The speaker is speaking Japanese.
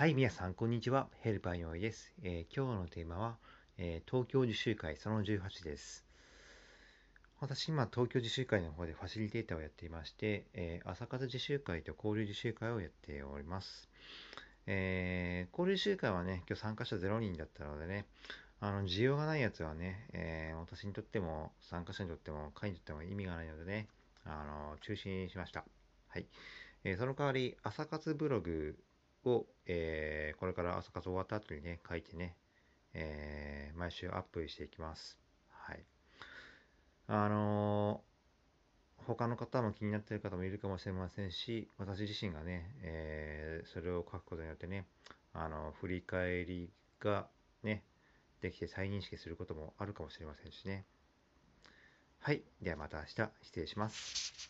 はい、皆さん、こんにちは。ヘルパーよいです、えー、今日のテーマは、えー、東京自習会その18です。私、今、東京自習会の方でファシリテーターをやっていまして、えー、朝活自習会と交流自習会をやっております。え交流自習会はね、今日参加者0人だったのでね、あの、需要がないやつはね、え私にとっても、参加者にとっても、会にとっても意味がないのでね、あの、中止にしました。はい。えその代わり、朝活ブログを、えー、これから朝活終わった後にね、書いてね、えー、毎週アップしていきます。はい。あのー、他の方も気になっている方もいるかもしれませんし、私自身がね、えー、それを書くことによってね、あの、振り返りがね、できて再認識することもあるかもしれませんしね。はい。ではまた明日、失礼します。